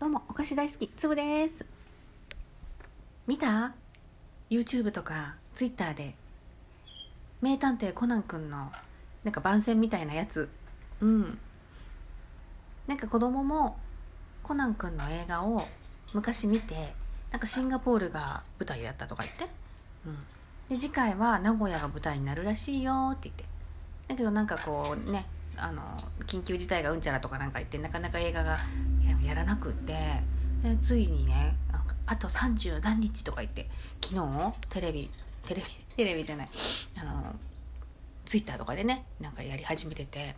どうもお菓子大好きつぶです。見た？YouTube とか Twitter で。名探偵コナンくんのなんか番宣みたいなやつ。うん。なんか子供もコナンくんの映画を昔見てなんかシンガポールが舞台だったとか言って、うん、で次回は名古屋が舞台になるらしいよって言って。だけどなんかこうねあの緊急事態がうんちゃらとかなんか言ってなかなか映画がやらなくってでついにねあと30何日とか言って昨日テレビテレビ テレビじゃないあのツイッターとかでねなんかやり始めてて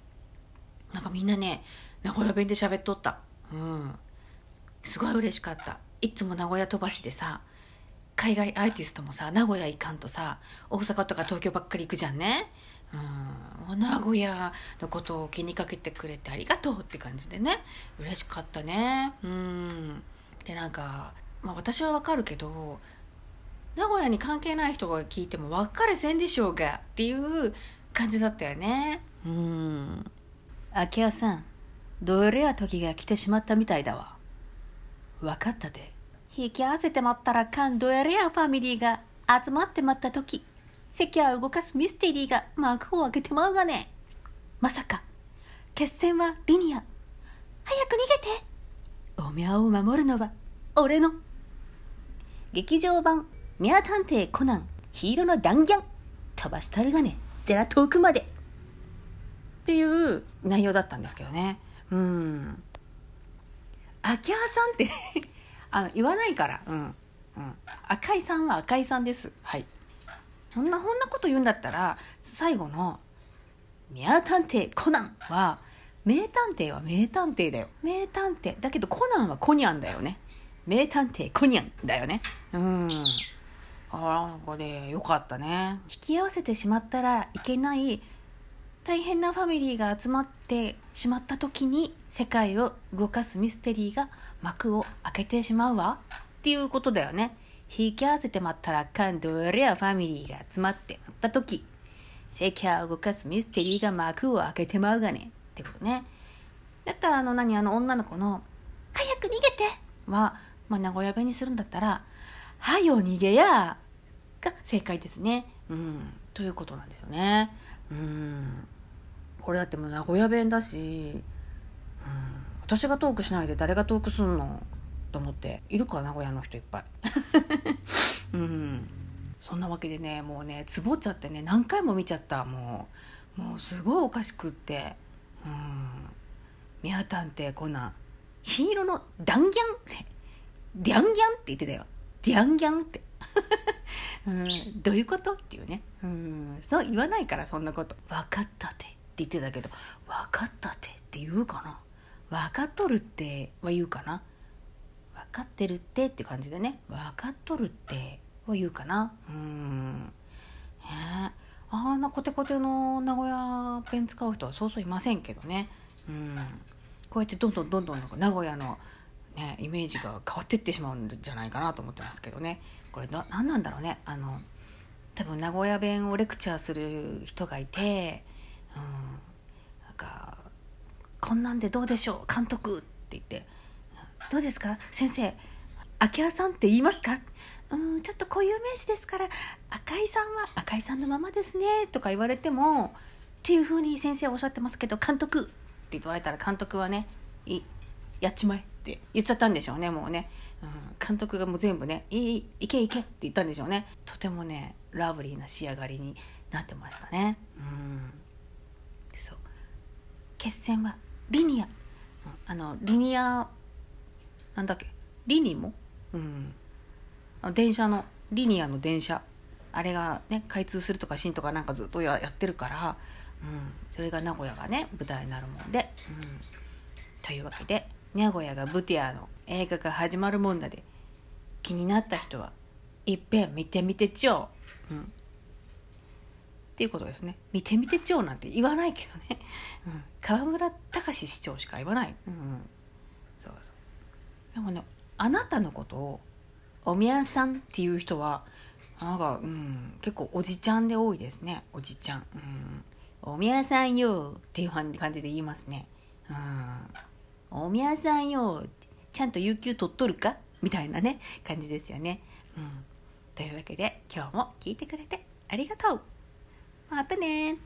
なんかみんなね名古屋弁で喋っとった。うん。すごい嬉しかった。いつも名古屋飛ばしでさ海外アーティストもさ名古屋行かんとさ大阪とか東京ばっかり行くじゃんね。うん。名古屋のことを気にかけてくれてありがとうって感じでね。嬉しかったね。うん。でなんか、まあ、私はわかるけど名古屋に関係ない人が聞いても分かれせんでしょうがっていう感じだったよね。うん。秋谷さんどれや時が来てしまったみたいだわ。分かったで。引き合わせてまったらかんどやれやファミリーが集まってまった時。世間を動かすミステリーが幕を開けてまうがね。まさか決戦はリニア。早く逃げて。おみゃを守るのは俺の。劇場版ミャー探偵コナンヒーローの弾丸。飛ばしたるがねでら遠くまで。っていう内容だったんですけどね。うん。秋葉さんって あの言わないから。うん、うん、赤井さんは赤井さんです。はい。そんなこんなこと言うんだったら最後の「ミャー探偵コナン」は名探偵は名探偵だよ。名探偵。だけどコナンはコニャンだよね。名探偵コニャンだよね。うん。あなんかねよかったね。引き合わせてしまったらいけない大変なファミリーが集まってしまった時に世界を動かすミステリーが幕を開けてしまうわ。っていうことだよね。引き合わせてまったらかんどりゃファミリーが集まってまった時世界を動かすミステリーが幕を開けてまうがね。ってことね。だったらあの何あの女の子の「早く逃げて!」は、まあ、名古屋弁にするんだったら「はよ逃げや!」が正解ですね。うん。ということなんですよね。うん。これだってもう名古屋弁だし、うん、私がトークしないで誰がトークすんの？と思っているか名古屋の人いっぱい。うん。そんなわけでねもうねつぼっちゃってね何回も見ちゃった。もうもうすごいおかしくって。うん「ミャ探偵コナン」ヒーローのダンギャン？デャンギャンって言ってたよ。デャンギャンって。うん。どういうこと？っていうね。うん。そう言わないからそんなこと。分かったってって言ってたけど分かったってって言うかな？分かっとるっては言うかな？分かってるってって感じでね。分かっとるっては言うかな。うん。へあんなコテコテの名古屋弁使う人はそうそういませんけどね。うん。こうやってどんどんどんどん名古屋のねイメージが変わっていってしまうんじゃないかなと思ってますけどね。これな何なんだろうね。あの多分名古屋弁をレクチャーする人がいて、うん、なんか「こんなんでどうでしょう。監督」って言って「どうですか？先生秋葉さんって言いますか?」うんちょっと固有名詞ですから赤井さんは赤井さんのままですねとか言われてもっていうふうに先生はおっしゃってますけど監督って言われたら監督はねいやっちまえって言っちゃったんでしょうねもうね、うん、監督がもう全部ね「いいいけいけ」って言ったんでしょうね。とてもねラブリーな仕上がりになってましたね。うん。そう。決戦はリニア、うん、あのリニアなんだっけ？リニモ？うん。電車のリニアの電車。あれがね開通するとか新とかなんかずっとやってるから、うん、それが名古屋がね舞台になるもんで、うん、というわけで名古屋がブティアの映画が始まるもんだで気になった人はいっぺん見てみてちょう、うん、っていうことですね。見てみてちょうなんて言わないけどね、うん、河村隆市長しか言わない、うん、そうそうでもねあなたのことをおみやさんっていう人はなんか、うん、結構おじちゃんで多いですね。おじちゃん、うん、おみやさんよっていう感じで言いますね、うん、おみやさんよちゃんと有給取っとるかみたいなね感じですよね。うん、というわけで今日も聞いてくれてありがとう。またね